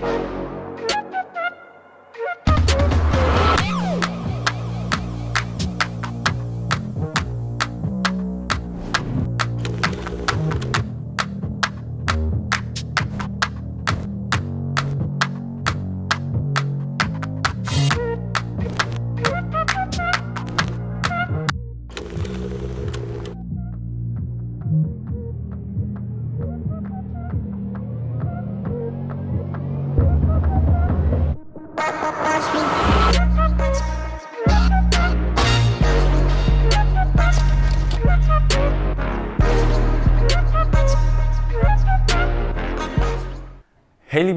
Hey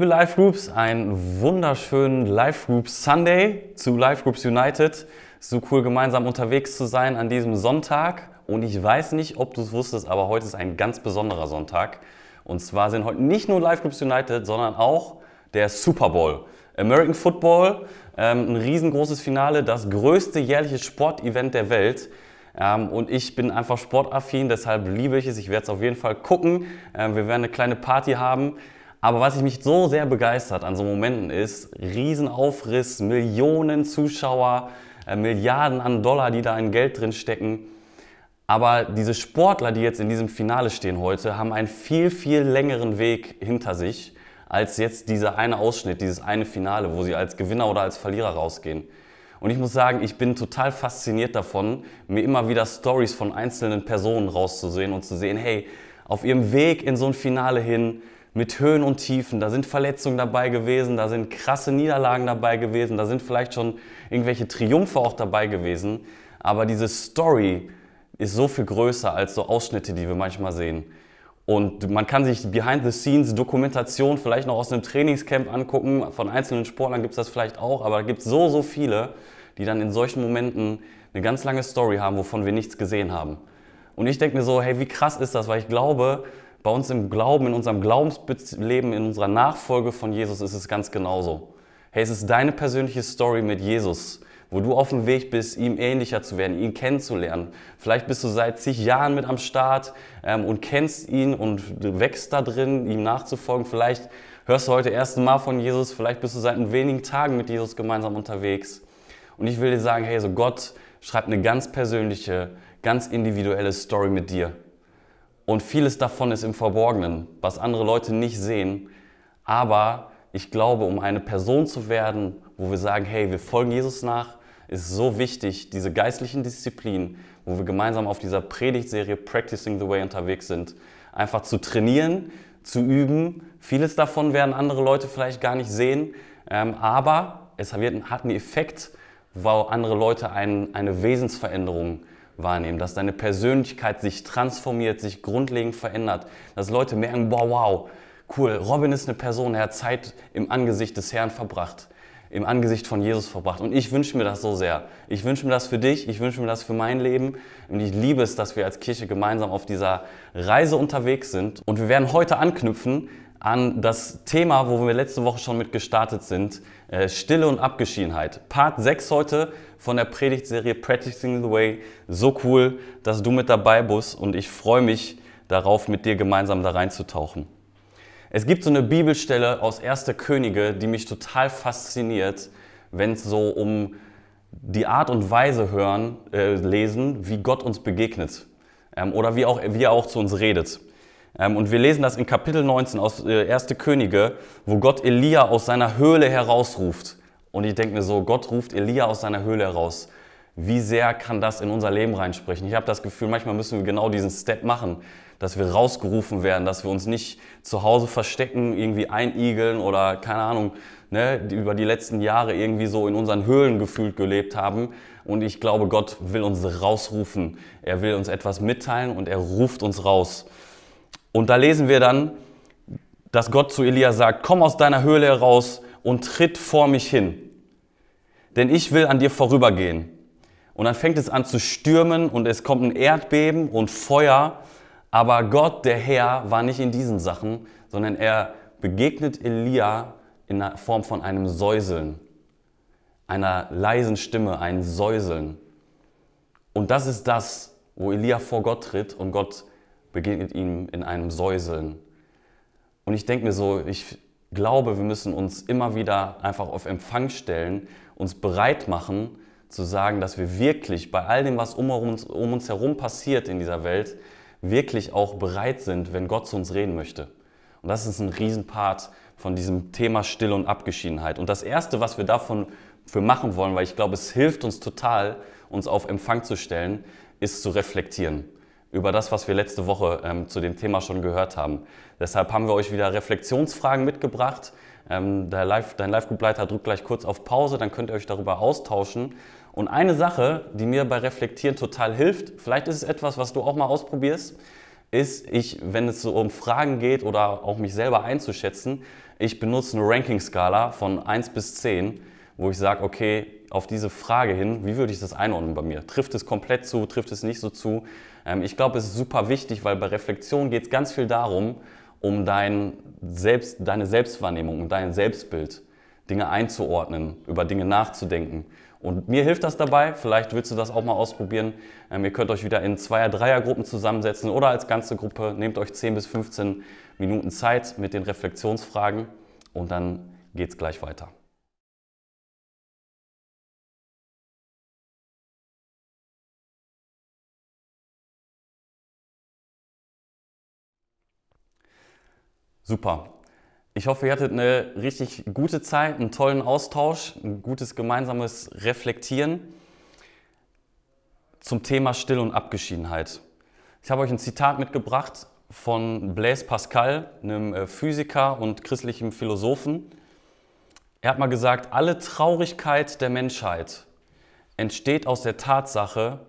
liebe Live Groups, einen wunderschönen Live Groups Sunday zu Live Groups United. So cool gemeinsam unterwegs zu sein an diesem Sonntag. Und ich weiß nicht, ob du es wusstest, aber heute ist ein ganz besonderer Sonntag. Und zwar sind heute nicht nur Live Groups United, sondern auch der Super Bowl. American Football, ähm, ein riesengroßes Finale, das größte jährliche Sportevent der Welt. Ähm, und ich bin einfach sportaffin, deshalb liebe ich es. Ich werde es auf jeden Fall gucken. Ähm, wir werden eine kleine Party haben. Aber was ich mich so sehr begeistert an so Momenten ist, Riesenaufriss, Millionen Zuschauer, äh, Milliarden an Dollar, die da in Geld drin stecken. Aber diese Sportler, die jetzt in diesem Finale stehen heute, haben einen viel, viel längeren Weg hinter sich als jetzt dieser eine Ausschnitt, dieses eine Finale, wo sie als Gewinner oder als Verlierer rausgehen. Und ich muss sagen, ich bin total fasziniert davon, mir immer wieder Stories von einzelnen Personen rauszusehen und zu sehen, hey, auf ihrem Weg in so ein Finale hin, mit Höhen und Tiefen. Da sind Verletzungen dabei gewesen, da sind krasse Niederlagen dabei gewesen, da sind vielleicht schon irgendwelche Triumphe auch dabei gewesen. Aber diese Story ist so viel größer als so Ausschnitte, die wir manchmal sehen. Und man kann sich Behind-the-Scenes-Dokumentation vielleicht noch aus einem Trainingscamp angucken. Von einzelnen Sportlern gibt es das vielleicht auch, aber da gibt es so, so viele, die dann in solchen Momenten eine ganz lange Story haben, wovon wir nichts gesehen haben. Und ich denke mir so, hey, wie krass ist das? Weil ich glaube, bei uns im Glauben, in unserem Glaubensleben, in unserer Nachfolge von Jesus ist es ganz genauso. Hey, es ist deine persönliche Story mit Jesus, wo du auf dem Weg bist, ihm ähnlicher zu werden, ihn kennenzulernen. Vielleicht bist du seit zig Jahren mit am Start ähm, und kennst ihn und wächst da drin, ihm nachzufolgen. Vielleicht hörst du heute erst Mal von Jesus, vielleicht bist du seit wenigen Tagen mit Jesus gemeinsam unterwegs. Und ich will dir sagen, hey, so Gott schreibt eine ganz persönliche, ganz individuelle Story mit dir. Und vieles davon ist im Verborgenen, was andere Leute nicht sehen. Aber ich glaube, um eine Person zu werden, wo wir sagen, hey, wir folgen Jesus nach, ist so wichtig, diese geistlichen Disziplinen, wo wir gemeinsam auf dieser Predigtserie Practicing the Way unterwegs sind, einfach zu trainieren, zu üben. Vieles davon werden andere Leute vielleicht gar nicht sehen, ähm, aber es hat einen Effekt, wo andere Leute ein, eine Wesensveränderung wahrnehmen, dass deine Persönlichkeit sich transformiert, sich grundlegend verändert, dass Leute merken, wow, wow, cool, Robin ist eine Person, er hat Zeit im Angesicht des Herrn verbracht, im Angesicht von Jesus verbracht. Und ich wünsche mir das so sehr. Ich wünsche mir das für dich, ich wünsche mir das für mein Leben. Und ich liebe es, dass wir als Kirche gemeinsam auf dieser Reise unterwegs sind. Und wir werden heute anknüpfen an das Thema, wo wir letzte Woche schon mit gestartet sind, äh, Stille und Abgeschiedenheit. Part 6 heute von der Predigtserie Practicing the Way. So cool, dass du mit dabei bist und ich freue mich darauf, mit dir gemeinsam da reinzutauchen. Es gibt so eine Bibelstelle aus 1. Könige, die mich total fasziniert, wenn es so um die Art und Weise hören, äh, lesen, wie Gott uns begegnet ähm, oder wie, auch, wie er auch zu uns redet. Ähm, und wir lesen das in Kapitel 19 aus äh, 1. Könige, wo Gott Elia aus seiner Höhle herausruft. Und ich denke mir so, Gott ruft Elia aus seiner Höhle heraus. Wie sehr kann das in unser Leben reinsprechen? Ich habe das Gefühl, manchmal müssen wir genau diesen Step machen, dass wir rausgerufen werden, dass wir uns nicht zu Hause verstecken, irgendwie einigeln oder keine Ahnung, ne, über die letzten Jahre irgendwie so in unseren Höhlen gefühlt gelebt haben. Und ich glaube, Gott will uns rausrufen. Er will uns etwas mitteilen und er ruft uns raus. Und da lesen wir dann, dass Gott zu Elia sagt, komm aus deiner Höhle heraus und tritt vor mich hin, denn ich will an dir vorübergehen. Und dann fängt es an zu stürmen und es kommt ein Erdbeben und Feuer, aber Gott, der Herr, war nicht in diesen Sachen, sondern er begegnet Elia in der Form von einem Säuseln, einer leisen Stimme, ein Säuseln. Und das ist das, wo Elia vor Gott tritt und Gott begegnet ihm in einem Säuseln. Und ich denke mir so, ich glaube, wir müssen uns immer wieder einfach auf Empfang stellen, uns bereit machen, zu sagen, dass wir wirklich bei all dem, was um uns, um uns herum passiert in dieser Welt, wirklich auch bereit sind, wenn Gott zu uns reden möchte. Und das ist ein Riesenpart von diesem Thema Stille und Abgeschiedenheit. Und das Erste, was wir davon für machen wollen, weil ich glaube, es hilft uns total, uns auf Empfang zu stellen, ist zu reflektieren über das, was wir letzte Woche ähm, zu dem Thema schon gehört haben. Deshalb haben wir euch wieder Reflexionsfragen mitgebracht. Ähm, Live, dein Live-Group-Leiter drückt gleich kurz auf Pause, dann könnt ihr euch darüber austauschen. Und eine Sache, die mir bei Reflektieren total hilft, vielleicht ist es etwas, was du auch mal ausprobierst, ist, ich, wenn es so um Fragen geht oder auch mich selber einzuschätzen, ich benutze eine Ranking-Skala von 1 bis 10, wo ich sage, okay, auf diese Frage hin, wie würde ich das einordnen bei mir? Trifft es komplett zu, trifft es nicht so zu? Ähm, ich glaube, es ist super wichtig, weil bei Reflexion geht es ganz viel darum, um dein Selbst, deine Selbstwahrnehmung, um dein Selbstbild, Dinge einzuordnen, über Dinge nachzudenken. Und mir hilft das dabei, vielleicht willst du das auch mal ausprobieren. Ähm, ihr könnt euch wieder in Zweier-, Dreier-Gruppen zusammensetzen oder als ganze Gruppe. Nehmt euch 10 bis 15 Minuten Zeit mit den Reflexionsfragen und dann geht es gleich weiter. Super. Ich hoffe, ihr hattet eine richtig gute Zeit, einen tollen Austausch, ein gutes gemeinsames Reflektieren zum Thema Still und Abgeschiedenheit. Ich habe euch ein Zitat mitgebracht von Blaise Pascal, einem äh, Physiker und christlichem Philosophen. Er hat mal gesagt, alle Traurigkeit der Menschheit entsteht aus der Tatsache,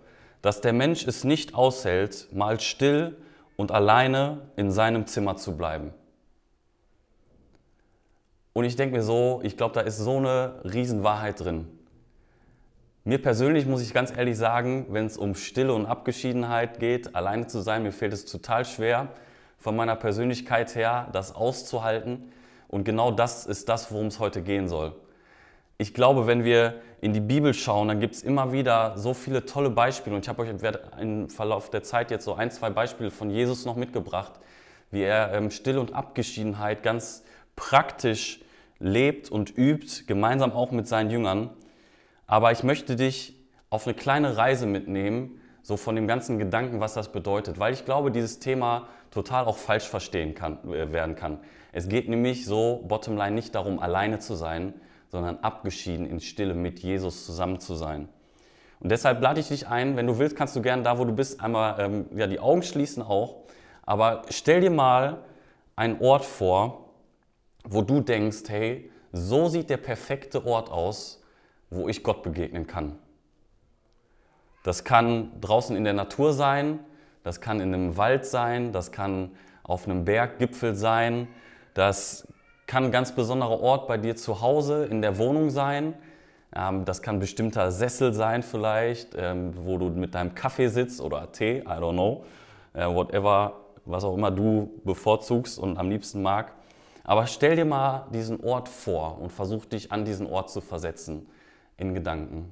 dass der Mensch es nicht aushält, mal still und alleine in seinem Zimmer zu bleiben. Und ich denke mir so, ich glaube, da ist so eine Riesenwahrheit drin. Mir persönlich muss ich ganz ehrlich sagen, wenn es um Stille und Abgeschiedenheit geht, alleine zu sein, mir fällt es total schwer, von meiner Persönlichkeit her, das auszuhalten. Und genau das ist das, worum es heute gehen soll. Ich glaube, wenn wir in die Bibel schauen, dann gibt es immer wieder so viele tolle Beispiele. Und ich habe euch im Verlauf der Zeit jetzt so ein, zwei Beispiele von Jesus noch mitgebracht, wie er ähm, Stille und Abgeschiedenheit ganz praktisch lebt und übt, gemeinsam auch mit seinen Jüngern. Aber ich möchte dich auf eine kleine Reise mitnehmen, so von dem ganzen Gedanken, was das bedeutet, weil ich glaube, dieses Thema total auch falsch verstehen kann, äh, werden kann. Es geht nämlich so, bottomline, nicht darum, alleine zu sein, sondern abgeschieden in Stille mit Jesus zusammen zu sein. Und deshalb lade ich dich ein, wenn du willst, kannst du gerne da, wo du bist, einmal ähm, ja, die Augen schließen auch. Aber stell dir mal einen Ort vor, wo du denkst, hey, so sieht der perfekte Ort aus, wo ich Gott begegnen kann. Das kann draußen in der Natur sein, das kann in einem Wald sein, das kann auf einem Berggipfel sein, das kann ein ganz besonderer Ort bei dir zu Hause in der Wohnung sein. Ähm, das kann ein bestimmter Sessel sein vielleicht, ähm, wo du mit deinem Kaffee sitzt oder Tee, I don't know, äh, whatever, was auch immer du bevorzugst und am liebsten mag. Aber stell dir mal diesen Ort vor und versuch dich an diesen Ort zu versetzen in Gedanken.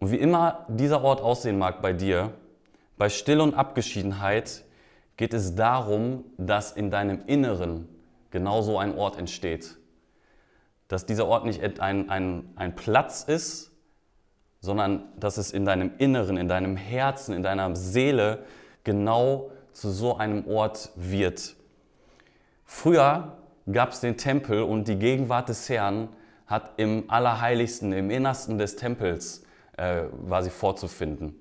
Und wie immer dieser Ort aussehen mag bei dir, bei Stille und Abgeschiedenheit geht es darum, dass in deinem Inneren genau so ein Ort entsteht. Dass dieser Ort nicht ein, ein, ein Platz ist, sondern dass es in deinem Inneren, in deinem Herzen, in deiner Seele genau zu so einem Ort wird. Früher gab es den Tempel und die Gegenwart des Herrn hat im Allerheiligsten, im Innersten des Tempels äh, war sie vorzufinden.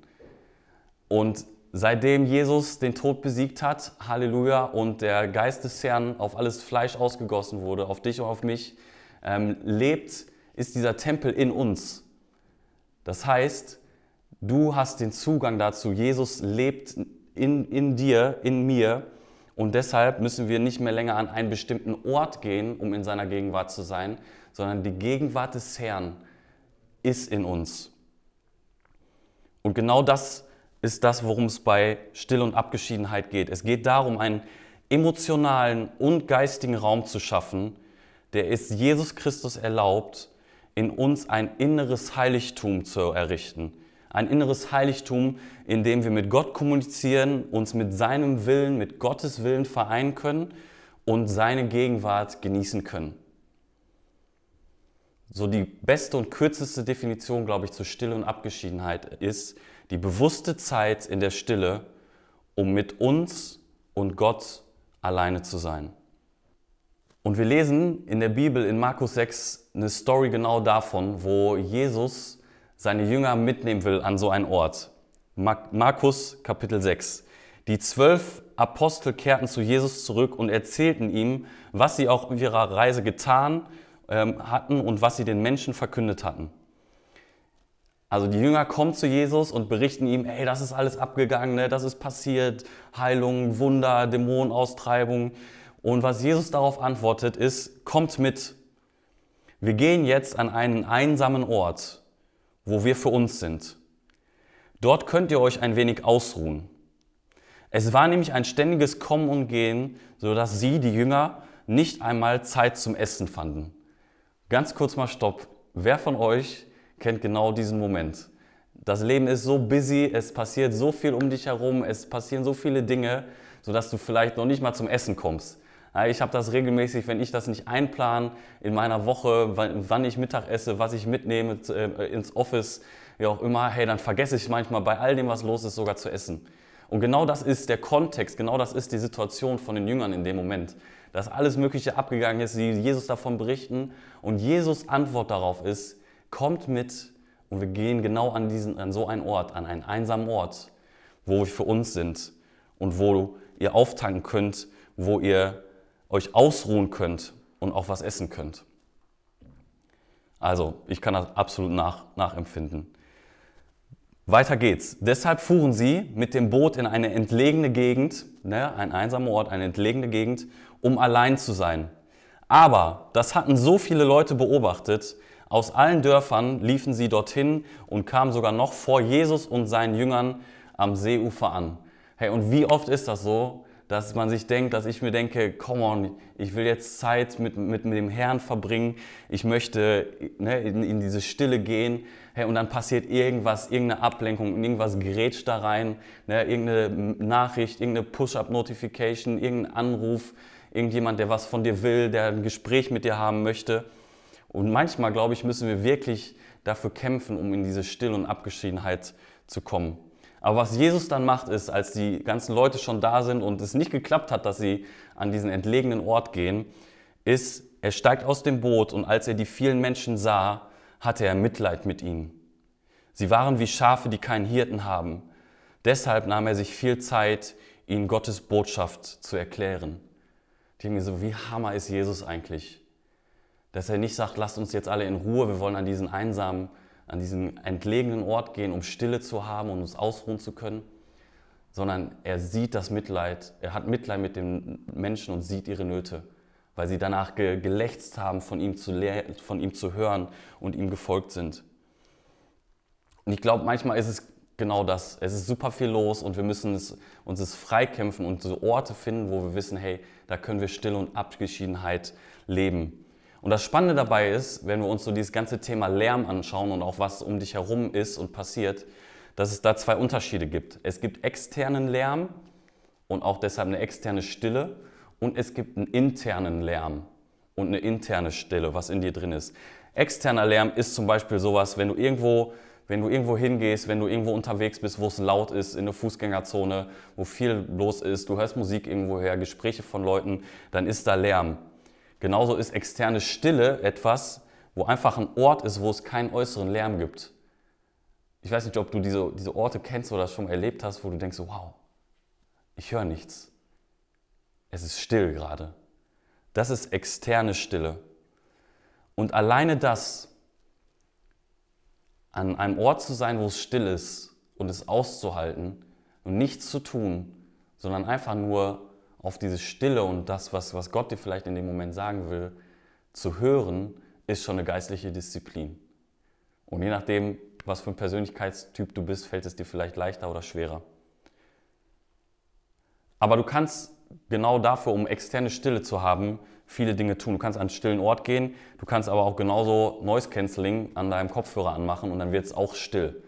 Und seitdem Jesus den Tod besiegt hat, Halleluja, und der Geist des Herrn auf alles Fleisch ausgegossen wurde, auf dich und auf mich, ähm, lebt, ist dieser Tempel in uns. Das heißt, du hast den Zugang dazu. Jesus lebt in, in dir, in mir und deshalb müssen wir nicht mehr länger an einen bestimmten Ort gehen, um in seiner Gegenwart zu sein, sondern die Gegenwart des Herrn ist in uns. Und genau das ist das, worum es bei Still und Abgeschiedenheit geht. Es geht darum, einen emotionalen und geistigen Raum zu schaffen, der es Jesus Christus erlaubt, in uns ein inneres Heiligtum zu errichten ein inneres Heiligtum, in dem wir mit Gott kommunizieren, uns mit seinem Willen, mit Gottes Willen vereinen können und seine Gegenwart genießen können. So die beste und kürzeste Definition, glaube ich, zu Stille und Abgeschiedenheit ist die bewusste Zeit in der Stille, um mit uns und Gott alleine zu sein. Und wir lesen in der Bibel in Markus 6 eine Story genau davon, wo Jesus seine Jünger mitnehmen will an so einen Ort. Markus Kapitel 6. Die zwölf Apostel kehrten zu Jesus zurück und erzählten ihm, was sie auch auf ihrer Reise getan ähm, hatten und was sie den Menschen verkündet hatten. Also die Jünger kommen zu Jesus und berichten ihm, hey, das ist alles abgegangen, ne? das ist passiert, Heilung, Wunder, Dämonenaustreibung. Und was Jesus darauf antwortet ist, kommt mit. Wir gehen jetzt an einen einsamen Ort, wo wir für uns sind. Dort könnt ihr euch ein wenig ausruhen. Es war nämlich ein ständiges Kommen und Gehen, sodass sie, die Jünger, nicht einmal Zeit zum Essen fanden. Ganz kurz mal Stopp. Wer von euch kennt genau diesen Moment? Das Leben ist so busy, es passiert so viel um dich herum, es passieren so viele Dinge, sodass du vielleicht noch nicht mal zum Essen kommst. Ich habe das regelmäßig, wenn ich das nicht einplan in meiner Woche, wann ich Mittag esse, was ich mitnehme äh, ins Office, wie auch immer, hey, dann vergesse ich manchmal bei all dem, was los ist, sogar zu essen. Und genau das ist der Kontext, genau das ist die Situation von den Jüngern in dem Moment. Dass alles Mögliche abgegangen ist, die Jesus davon berichten. Und Jesus Antwort darauf ist, kommt mit und wir gehen genau an, diesen, an so einen Ort, an einen einsamen Ort, wo wir für uns sind und wo ihr auftanken könnt, wo ihr euch ausruhen könnt und auch was essen könnt. Also, ich kann das absolut nach, nachempfinden. Weiter geht's. Deshalb fuhren sie mit dem Boot in eine entlegene Gegend, ne, ein einsamer Ort, eine entlegene Gegend, um allein zu sein. Aber das hatten so viele Leute beobachtet, aus allen Dörfern liefen sie dorthin und kamen sogar noch vor Jesus und seinen Jüngern am Seeufer an. Hey, und wie oft ist das so, dass man sich denkt, dass ich mir denke, come on, ich will jetzt Zeit mit, mit, mit dem Herrn verbringen, ich möchte ne, in, in diese Stille gehen, hey, und dann passiert irgendwas, irgendeine Ablenkung, irgendwas grätscht da rein, ne, irgendeine Nachricht, irgendeine Push-Up-Notification, irgendein Anruf, irgendjemand, der was von dir will, der ein Gespräch mit dir haben möchte. Und manchmal, glaube ich, müssen wir wirklich dafür kämpfen, um in diese Still- und Abgeschiedenheit zu kommen. Aber was Jesus dann macht, ist, als die ganzen Leute schon da sind und es nicht geklappt hat, dass sie an diesen entlegenen Ort gehen, ist, er steigt aus dem Boot und als er die vielen Menschen sah, hatte er Mitleid mit ihnen. Sie waren wie Schafe, die keinen Hirten haben. Deshalb nahm er sich viel Zeit, ihnen Gottes Botschaft zu erklären. Ich denke mir so, wie hammer ist Jesus eigentlich? Dass er nicht sagt, lasst uns jetzt alle in Ruhe, wir wollen an diesen einsamen, an diesen entlegenen Ort gehen, um Stille zu haben und uns ausruhen zu können, sondern er sieht das Mitleid, er hat Mitleid mit den Menschen und sieht ihre Nöte weil sie danach ge gelächzt haben, von ihm, zu von ihm zu hören und ihm gefolgt sind. Und ich glaube, manchmal ist es genau das. Es ist super viel los und wir müssen es, uns es freikämpfen und so Orte finden, wo wir wissen, hey, da können wir Stille und Abgeschiedenheit leben. Und das Spannende dabei ist, wenn wir uns so dieses ganze Thema Lärm anschauen und auch was um dich herum ist und passiert, dass es da zwei Unterschiede gibt. Es gibt externen Lärm und auch deshalb eine externe Stille und es gibt einen internen Lärm und eine interne Stille, was in dir drin ist. Externer Lärm ist zum Beispiel sowas, wenn du irgendwo, wenn du irgendwo hingehst, wenn du irgendwo unterwegs bist, wo es laut ist, in der Fußgängerzone, wo viel los ist, du hörst Musik irgendwoher, Gespräche von Leuten, dann ist da Lärm. Genauso ist externe Stille etwas, wo einfach ein Ort ist, wo es keinen äußeren Lärm gibt. Ich weiß nicht, ob du diese, diese Orte kennst oder das schon erlebt hast, wo du denkst, wow, ich höre nichts. Es ist still gerade. Das ist externe Stille. Und alleine das, an einem Ort zu sein, wo es still ist und es auszuhalten und nichts zu tun, sondern einfach nur auf diese Stille und das, was, was Gott dir vielleicht in dem Moment sagen will, zu hören, ist schon eine geistliche Disziplin. Und je nachdem, was für ein Persönlichkeitstyp du bist, fällt es dir vielleicht leichter oder schwerer. Aber du kannst genau dafür, um externe Stille zu haben, viele Dinge tun. Du kannst an einen stillen Ort gehen, du kannst aber auch genauso Noise Cancelling an deinem Kopfhörer anmachen und dann wird es auch still.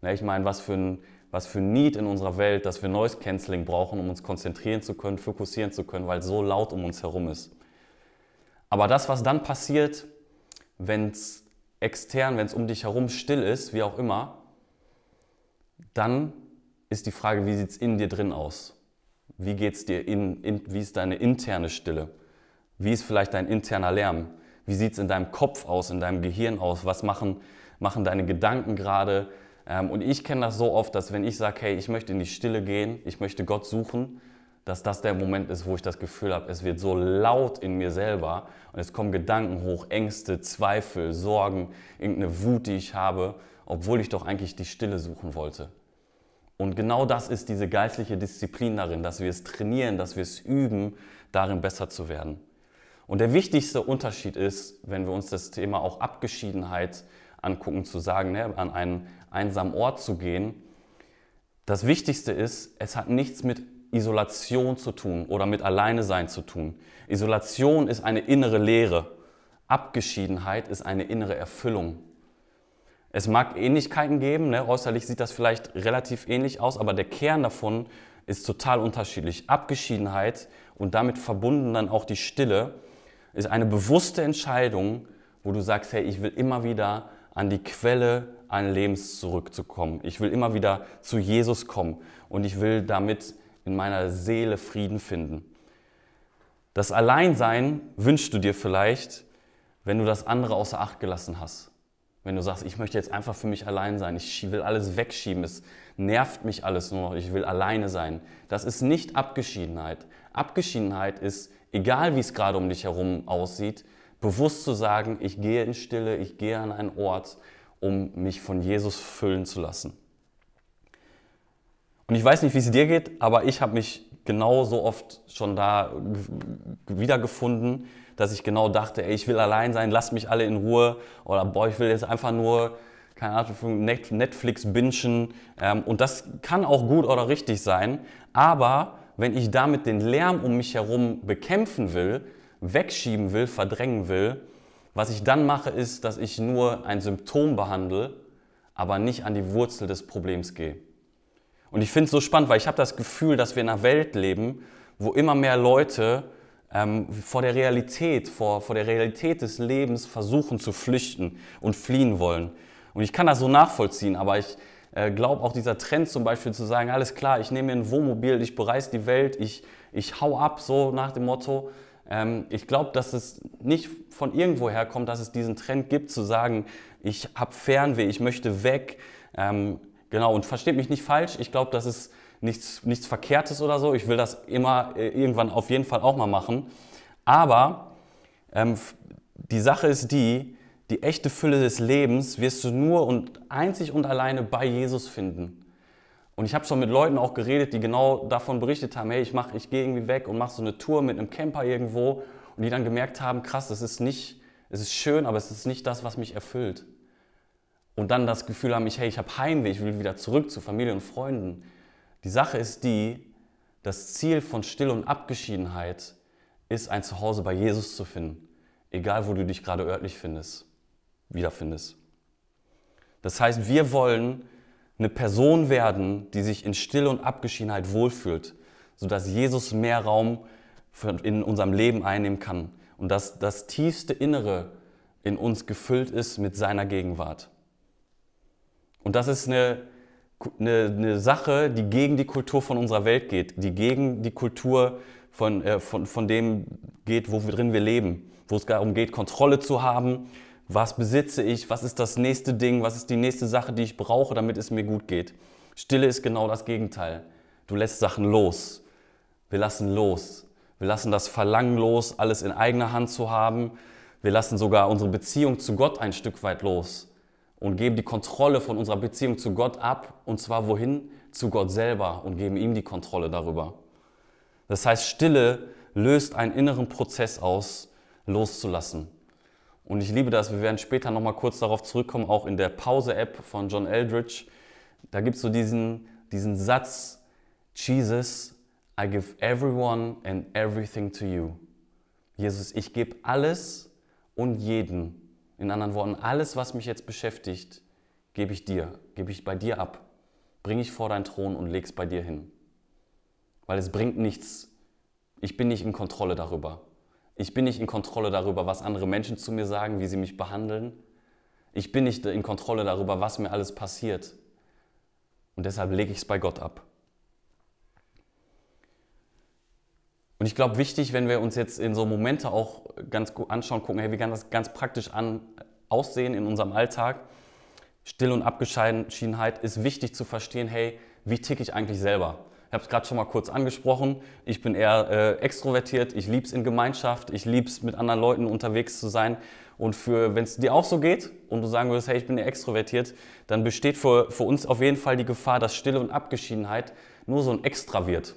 Ne, ich meine, was für ein, was für Need in unserer Welt, dass wir Noise Cancelling brauchen, um uns konzentrieren zu können, fokussieren zu können, weil es so laut um uns herum ist. Aber das, was dann passiert, wenn es extern, wenn es um dich herum still ist, wie auch immer, dann ist die Frage, wie sieht es in dir drin aus? Wie geht's dir in, in, wie ist deine interne Stille? Wie ist vielleicht dein interner Lärm? Wie sieht es in deinem Kopf aus, in deinem Gehirn aus? Was machen, machen deine Gedanken gerade? Ähm, und ich kenne das so oft, dass wenn ich sage, hey, ich möchte in die Stille gehen, ich möchte Gott suchen, dass das der Moment ist, wo ich das Gefühl habe, es wird so laut in mir selber und es kommen Gedanken hoch, Ängste, Zweifel, Sorgen, irgendeine Wut, die ich habe, obwohl ich doch eigentlich die Stille suchen wollte. Und genau das ist diese geistliche Disziplin darin, dass wir es trainieren, dass wir es üben, darin besser zu werden. Und der wichtigste Unterschied ist, wenn wir uns das Thema auch Abgeschiedenheit angucken, zu sagen, ne, an einen einsamen Ort zu gehen. Das Wichtigste ist, es hat nichts mit Isolation zu tun oder mit Alleine sein zu tun. Isolation ist eine innere Leere. Abgeschiedenheit ist eine innere Erfüllung. Es mag Ähnlichkeiten geben, ne? äußerlich sieht das vielleicht relativ ähnlich aus, aber der Kern davon ist total unterschiedlich. Abgeschiedenheit und damit verbunden dann auch die Stille ist eine bewusste Entscheidung, wo du sagst, hey, ich will immer wieder an die Quelle eines Lebens zurückzukommen. Ich will immer wieder zu Jesus kommen und ich will damit in meiner Seele Frieden finden. Das Alleinsein wünschst du dir vielleicht, wenn du das andere außer Acht gelassen hast. Wenn du sagst, ich möchte jetzt einfach für mich allein sein, ich will alles wegschieben, es nervt mich alles nur noch, ich will alleine sein. Das ist nicht Abgeschiedenheit. Abgeschiedenheit ist, egal wie es gerade um dich herum aussieht, bewusst zu sagen, ich gehe in Stille, ich gehe an einen Ort, um mich von Jesus füllen zu lassen. Und ich weiß nicht, wie es dir geht, aber ich habe mich genau so oft schon da wiedergefunden, dass ich genau dachte, ey, ich will allein sein, lasst mich alle in Ruhe oder boah, ich will jetzt einfach nur, keine Ahnung, Netflix bingen ähm, und das kann auch gut oder richtig sein, aber wenn ich damit den Lärm um mich herum bekämpfen will, wegschieben will, verdrängen will, was ich dann mache, ist, dass ich nur ein Symptom behandle, aber nicht an die Wurzel des Problems gehe. Und ich finde es so spannend, weil ich habe das Gefühl, dass wir in einer Welt leben, wo immer mehr Leute ähm, vor der Realität, vor, vor der Realität des Lebens versuchen zu flüchten und fliehen wollen. Und ich kann das so nachvollziehen, aber ich äh, glaube auch dieser Trend zum Beispiel zu sagen, alles klar, ich nehme mir ein Wohnmobil, ich bereise die Welt, ich, ich hau ab, so nach dem Motto, ich glaube, dass es nicht von irgendwo herkommt, dass es diesen Trend gibt, zu sagen, ich habe Fernweh, ich möchte weg. Ähm, genau, und versteht mich nicht falsch, ich glaube, das ist nichts, nichts Verkehrtes oder so. Ich will das immer äh, irgendwann auf jeden Fall auch mal machen. Aber ähm, die Sache ist die, die echte Fülle des Lebens wirst du nur und einzig und alleine bei Jesus finden. Und ich habe schon mit Leuten auch geredet, die genau davon berichtet haben, hey, ich, mach, ich gehe irgendwie weg und mache so eine Tour mit einem Camper irgendwo und die dann gemerkt haben, krass, es ist nicht, es ist schön, aber es ist nicht das, was mich erfüllt. Und dann das Gefühl haben, ich, hey, ich habe Heimweh, ich will wieder zurück zu Familie und Freunden. Die Sache ist die, das Ziel von Stille und Abgeschiedenheit ist, ein Zuhause bei Jesus zu finden, egal wo du dich gerade örtlich findest, wiederfindest. Das heißt, wir wollen eine Person werden, die sich in Stille und Abgeschiedenheit wohlfühlt, sodass Jesus mehr Raum in unserem Leben einnehmen kann und dass das tiefste Innere in uns gefüllt ist mit seiner Gegenwart. Und das ist eine, eine, eine Sache, die gegen die Kultur von unserer Welt geht, die gegen die Kultur von, äh, von, von dem geht, wo wir drin wir leben, wo es darum geht, Kontrolle zu haben, was besitze ich, was ist das nächste Ding, was ist die nächste Sache, die ich brauche, damit es mir gut geht. Stille ist genau das Gegenteil. Du lässt Sachen los. Wir lassen los. Wir lassen das Verlangen los, alles in eigener Hand zu haben. Wir lassen sogar unsere Beziehung zu Gott ein Stück weit los und geben die Kontrolle von unserer Beziehung zu Gott ab. Und zwar wohin? Zu Gott selber und geben ihm die Kontrolle darüber. Das heißt, Stille löst einen inneren Prozess aus, loszulassen. Und ich liebe das. Wir werden später nochmal kurz darauf zurückkommen, auch in der Pause-App von John Eldridge. Da gibt es so diesen, diesen Satz, Jesus, I give everyone and everything to you. Jesus, ich gebe alles und jeden. In anderen Worten, alles, was mich jetzt beschäftigt, gebe ich dir, gebe ich bei dir ab. bringe ich vor deinen Thron und lege es bei dir hin. Weil es bringt nichts. Ich bin nicht in Kontrolle darüber. Ich bin nicht in Kontrolle darüber, was andere Menschen zu mir sagen, wie sie mich behandeln. Ich bin nicht in Kontrolle darüber, was mir alles passiert. Und deshalb lege ich es bei Gott ab. Und ich glaube, wichtig, wenn wir uns jetzt in so Momente auch ganz gut anschauen, gucken, hey, wie kann das ganz praktisch an, aussehen in unserem Alltag? Still und Abgeschiedenheit ist wichtig zu verstehen, hey, wie ticke ich eigentlich selber? Habe es gerade schon mal kurz angesprochen. Ich bin eher äh, extrovertiert. Ich liebe es in Gemeinschaft. Ich liebe es, mit anderen Leuten unterwegs zu sein. Und wenn es dir auch so geht und du sagen würdest, hey, ich bin eher extrovertiert, dann besteht für, für uns auf jeden Fall die Gefahr, dass Stille und Abgeschiedenheit nur so ein Extra wird.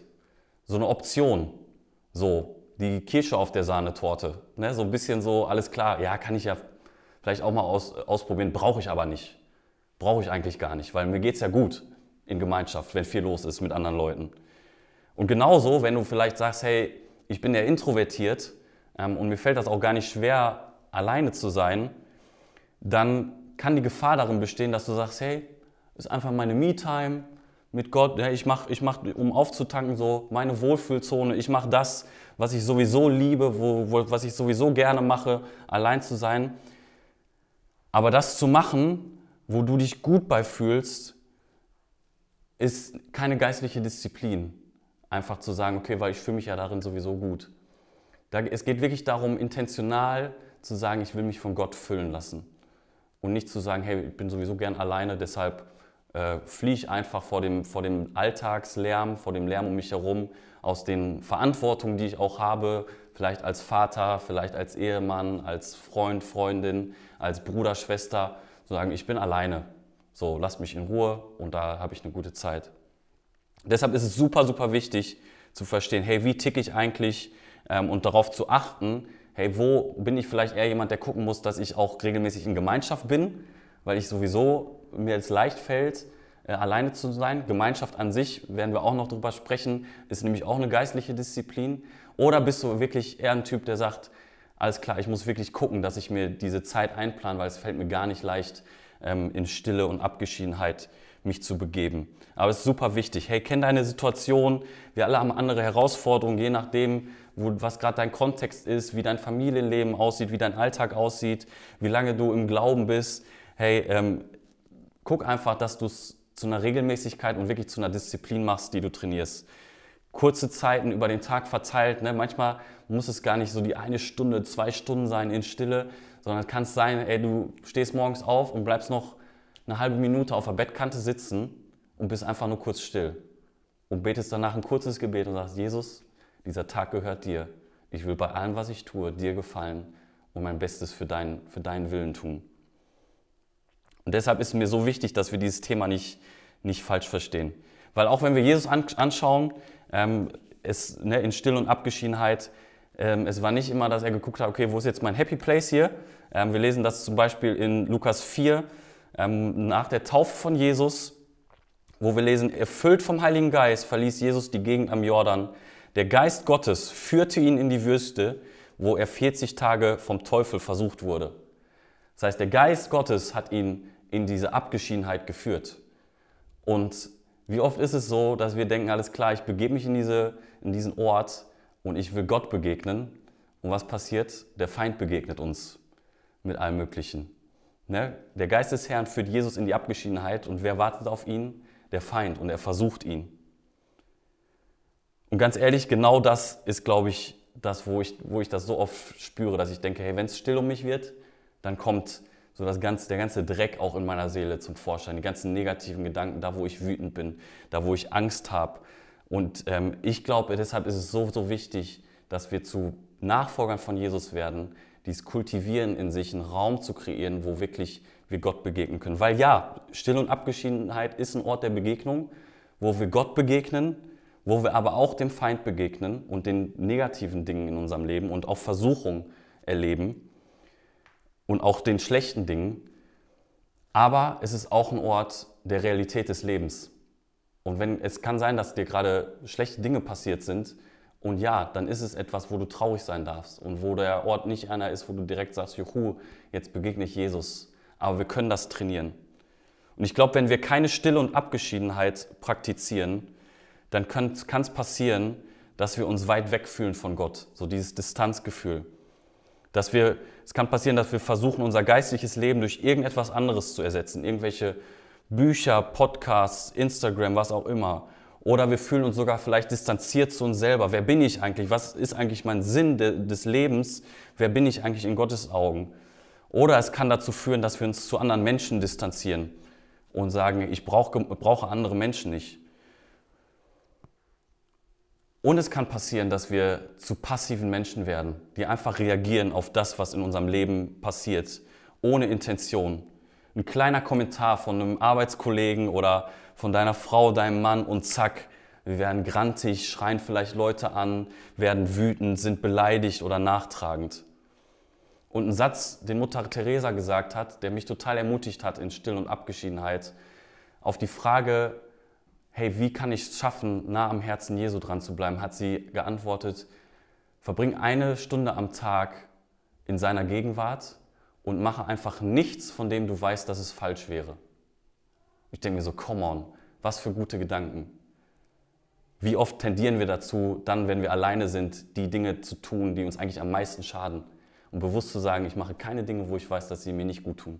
So eine Option. So, die Kirsche auf der Sahnetorte. Ne? So ein bisschen so, alles klar, ja, kann ich ja vielleicht auch mal aus, ausprobieren, brauche ich aber nicht. Brauche ich eigentlich gar nicht, weil mir geht es ja gut in Gemeinschaft, wenn viel los ist mit anderen Leuten. Und genauso, wenn du vielleicht sagst, hey, ich bin ja introvertiert ähm, und mir fällt das auch gar nicht schwer, alleine zu sein, dann kann die Gefahr darin bestehen, dass du sagst, hey, ist einfach meine Me-Time mit Gott. Ja, ich mache, ich mach, um aufzutanken, so meine Wohlfühlzone. Ich mache das, was ich sowieso liebe, wo, wo, was ich sowieso gerne mache, allein zu sein. Aber das zu machen, wo du dich gut bei fühlst, ist keine geistliche Disziplin. Einfach zu sagen, okay, weil ich fühle mich ja darin sowieso gut. Da, es geht wirklich darum, intentional zu sagen, ich will mich von Gott füllen lassen. Und nicht zu sagen, hey, ich bin sowieso gern alleine, deshalb äh, fliehe ich einfach vor dem, vor dem Alltagslärm, vor dem Lärm um mich herum, aus den Verantwortungen, die ich auch habe, vielleicht als Vater, vielleicht als Ehemann, als Freund, Freundin, als Bruder, Schwester, zu sagen, ich bin alleine. So, lasst mich in Ruhe und da habe ich eine gute Zeit. Deshalb ist es super, super wichtig zu verstehen, hey, wie ticke ich eigentlich ähm, und darauf zu achten, hey, wo bin ich vielleicht eher jemand, der gucken muss, dass ich auch regelmäßig in Gemeinschaft bin, weil ich sowieso mir es leicht fällt, äh, alleine zu sein. Gemeinschaft an sich, werden wir auch noch drüber sprechen, ist nämlich auch eine geistliche Disziplin. Oder bist du wirklich eher ein Typ, der sagt, alles klar, ich muss wirklich gucken, dass ich mir diese Zeit einplane, weil es fällt mir gar nicht leicht, ähm, in Stille und Abgeschiedenheit mich zu begeben. Aber es ist super wichtig. Hey, kenn deine Situation. Wir alle haben andere Herausforderungen, je nachdem, wo, was gerade dein Kontext ist, wie dein Familienleben aussieht, wie dein Alltag aussieht, wie lange du im Glauben bist. Hey, ähm, guck einfach, dass du es zu einer Regelmäßigkeit und wirklich zu einer Disziplin machst, die du trainierst. Kurze Zeiten über den Tag verteilt. Ne? Manchmal muss es gar nicht so die eine Stunde, zwei Stunden sein in Stille, sondern kann es sein, ey, du stehst morgens auf und bleibst noch eine halbe Minute auf der Bettkante sitzen und bist einfach nur kurz still und betest danach ein kurzes Gebet und sagst, Jesus, dieser Tag gehört dir. Ich will bei allem, was ich tue, dir gefallen und mein Bestes für, dein, für deinen Willen tun. Und deshalb ist mir so wichtig, dass wir dieses Thema nicht, nicht falsch verstehen. Weil auch wenn wir Jesus anschauen, ähm, es, ne, in Still und Abgeschiedenheit, ähm, es war nicht immer, dass er geguckt hat, okay, wo ist jetzt mein Happy Place hier? Ähm, wir lesen das zum Beispiel in Lukas 4, ähm, nach der Taufe von Jesus, wo wir lesen, erfüllt vom Heiligen Geist verließ Jesus die Gegend am Jordan. Der Geist Gottes führte ihn in die Wüste, wo er 40 Tage vom Teufel versucht wurde. Das heißt, der Geist Gottes hat ihn in diese Abgeschiedenheit geführt. Und wie oft ist es so, dass wir denken, alles klar, ich begebe mich in, diese, in diesen Ort, und ich will Gott begegnen. Und was passiert? Der Feind begegnet uns mit allem Möglichen. Ne? Der Geist des Herrn führt Jesus in die Abgeschiedenheit und wer wartet auf ihn? Der Feind und er versucht ihn. Und ganz ehrlich, genau das ist, glaube ich, das, wo ich, wo ich das so oft spüre, dass ich denke, hey, wenn es still um mich wird, dann kommt so das ganze, der ganze Dreck auch in meiner Seele zum Vorschein, die ganzen negativen Gedanken, da wo ich wütend bin, da wo ich Angst habe, und ähm, ich glaube, deshalb ist es so, so wichtig, dass wir zu Nachfolgern von Jesus werden, dies kultivieren in sich, einen Raum zu kreieren, wo wirklich wir Gott begegnen können. Weil ja, Still und Abgeschiedenheit ist ein Ort der Begegnung, wo wir Gott begegnen, wo wir aber auch dem Feind begegnen und den negativen Dingen in unserem Leben und auch Versuchung erleben und auch den schlechten Dingen. Aber es ist auch ein Ort der Realität des Lebens. Und wenn es kann sein, dass dir gerade schlechte Dinge passiert sind, und ja, dann ist es etwas, wo du traurig sein darfst und wo der Ort nicht einer ist, wo du direkt sagst, juhu, jetzt begegne ich Jesus. Aber wir können das trainieren. Und ich glaube, wenn wir keine Stille und Abgeschiedenheit praktizieren, dann kann es passieren, dass wir uns weit weg fühlen von Gott, so dieses Distanzgefühl. Dass wir, es kann passieren, dass wir versuchen, unser geistliches Leben durch irgendetwas anderes zu ersetzen, irgendwelche Bücher, Podcasts, Instagram, was auch immer. Oder wir fühlen uns sogar vielleicht distanziert zu uns selber. Wer bin ich eigentlich? Was ist eigentlich mein Sinn de, des Lebens? Wer bin ich eigentlich in Gottes Augen? Oder es kann dazu führen, dass wir uns zu anderen Menschen distanzieren und sagen, ich brauche, brauche andere Menschen nicht. Und es kann passieren, dass wir zu passiven Menschen werden, die einfach reagieren auf das, was in unserem Leben passiert, ohne Intention. Ein kleiner Kommentar von einem Arbeitskollegen oder von deiner Frau, deinem Mann und zack, wir werden grantig, schreien vielleicht Leute an, werden wütend, sind beleidigt oder nachtragend. Und ein Satz, den Mutter Teresa gesagt hat, der mich total ermutigt hat in Still und Abgeschiedenheit, auf die Frage, hey, wie kann ich es schaffen, nah am Herzen Jesu dran zu bleiben, hat sie geantwortet, verbring eine Stunde am Tag in seiner Gegenwart und mache einfach nichts, von dem du weißt, dass es falsch wäre. Ich denke mir so, come on, was für gute Gedanken. Wie oft tendieren wir dazu, dann, wenn wir alleine sind, die Dinge zu tun, die uns eigentlich am meisten schaden? Und bewusst zu sagen, ich mache keine Dinge, wo ich weiß, dass sie mir nicht gut tun.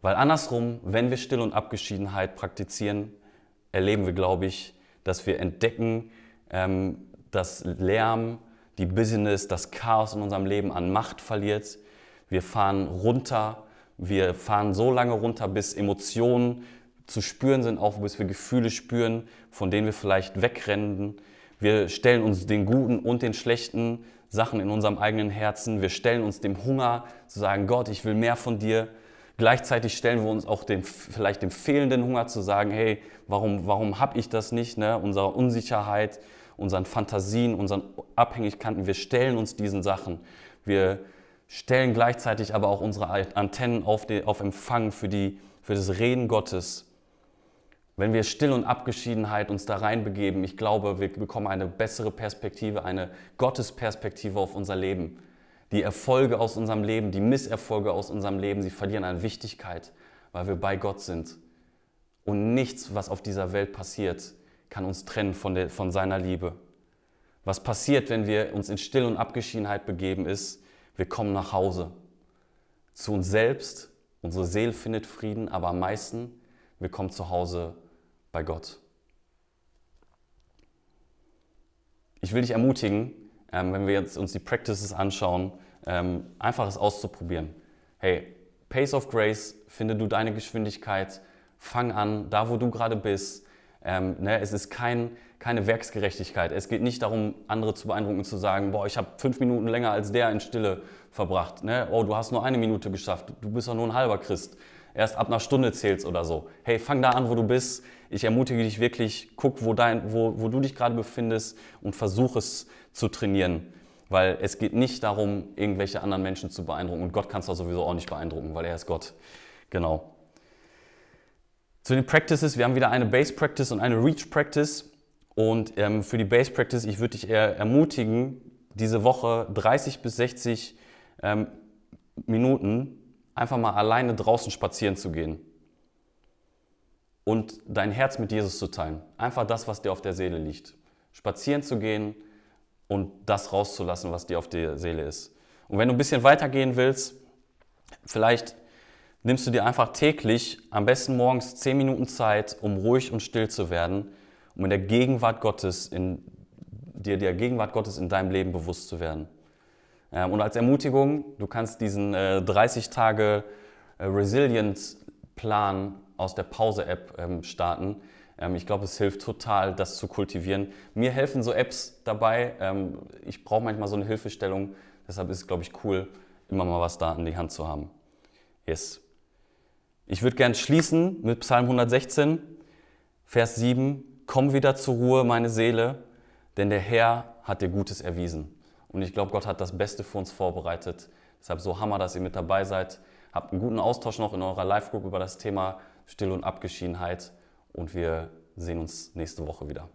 Weil andersrum, wenn wir Still und Abgeschiedenheit praktizieren, erleben wir, glaube ich, dass wir entdecken, ähm, dass Lärm, die Business, das Chaos in unserem Leben an Macht verliert. Wir fahren runter, wir fahren so lange runter, bis Emotionen zu spüren sind, auch bis wir Gefühle spüren, von denen wir vielleicht wegrennen. Wir stellen uns den guten und den schlechten Sachen in unserem eigenen Herzen. Wir stellen uns dem Hunger zu sagen, Gott, ich will mehr von dir. Gleichzeitig stellen wir uns auch dem, vielleicht dem fehlenden Hunger zu sagen, hey, warum, warum habe ich das nicht? Ne? Unserer Unsicherheit, unseren Fantasien, unseren Abhängigkeiten. Wir stellen uns diesen Sachen. Wir stellen gleichzeitig aber auch unsere Antennen auf, die, auf Empfang für, die, für das Reden Gottes. Wenn wir Still und Abgeschiedenheit uns da reinbegeben, ich glaube, wir bekommen eine bessere Perspektive, eine Gottesperspektive auf unser Leben die Erfolge aus unserem Leben, die Misserfolge aus unserem Leben, sie verlieren an Wichtigkeit, weil wir bei Gott sind. Und nichts, was auf dieser Welt passiert, kann uns trennen von, der, von seiner Liebe. Was passiert, wenn wir uns in Still und Abgeschiedenheit begeben, ist, wir kommen nach Hause. Zu uns selbst, unsere Seele findet Frieden, aber am meisten, wir kommen zu Hause bei Gott. Ich will dich ermutigen, ähm, wenn wir jetzt uns die Practices anschauen, ähm, einfach es auszuprobieren. Hey, Pace of Grace, finde du deine Geschwindigkeit, fang an, da wo du gerade bist. Ähm, ne, es ist kein, keine Werksgerechtigkeit. Es geht nicht darum, andere zu beeindrucken zu sagen, boah, ich habe fünf Minuten länger als der in Stille verbracht. Ne? Oh, du hast nur eine Minute geschafft, du bist doch nur ein halber Christ. Erst ab einer Stunde zählst oder so. Hey, fang da an, wo du bist. Ich ermutige dich wirklich, guck, wo, dein, wo, wo du dich gerade befindest und versuch es zu trainieren. Weil es geht nicht darum, irgendwelche anderen Menschen zu beeindrucken. Und Gott kannst du sowieso auch nicht beeindrucken, weil er ist Gott. Genau. Zu den Practices, wir haben wieder eine Base Practice und eine Reach Practice. Und ähm, für die Base Practice, ich würde dich eher ermutigen, diese Woche 30 bis 60 ähm, Minuten einfach mal alleine draußen spazieren zu gehen und dein Herz mit Jesus zu teilen. Einfach das, was dir auf der Seele liegt. Spazieren zu gehen, und das rauszulassen, was dir auf der Seele ist. Und wenn du ein bisschen weitergehen willst, vielleicht nimmst du dir einfach täglich, am besten morgens zehn Minuten Zeit, um ruhig und still zu werden, um in der Gegenwart Gottes, in dir der Gegenwart Gottes in deinem Leben bewusst zu werden. Ähm, und als Ermutigung, du kannst diesen 30 äh, Tage äh, Resilience-Plan aus der Pause-App ähm, starten. Ähm, ich glaube, es hilft total, das zu kultivieren. Mir helfen so Apps dabei. Ähm, ich brauche manchmal so eine Hilfestellung. Deshalb ist es, glaube ich, cool, immer mal was da in die Hand zu haben. Yes. Ich würde gern schließen mit Psalm 116, Vers 7. Komm wieder zur Ruhe, meine Seele, denn der Herr hat dir Gutes erwiesen. Und ich glaube, Gott hat das Beste für uns vorbereitet. Deshalb so Hammer, dass ihr mit dabei seid. Habt einen guten Austausch noch in eurer Live-Group über das Thema Still und Abgeschiedenheit und wir sehen uns nächste Woche wieder.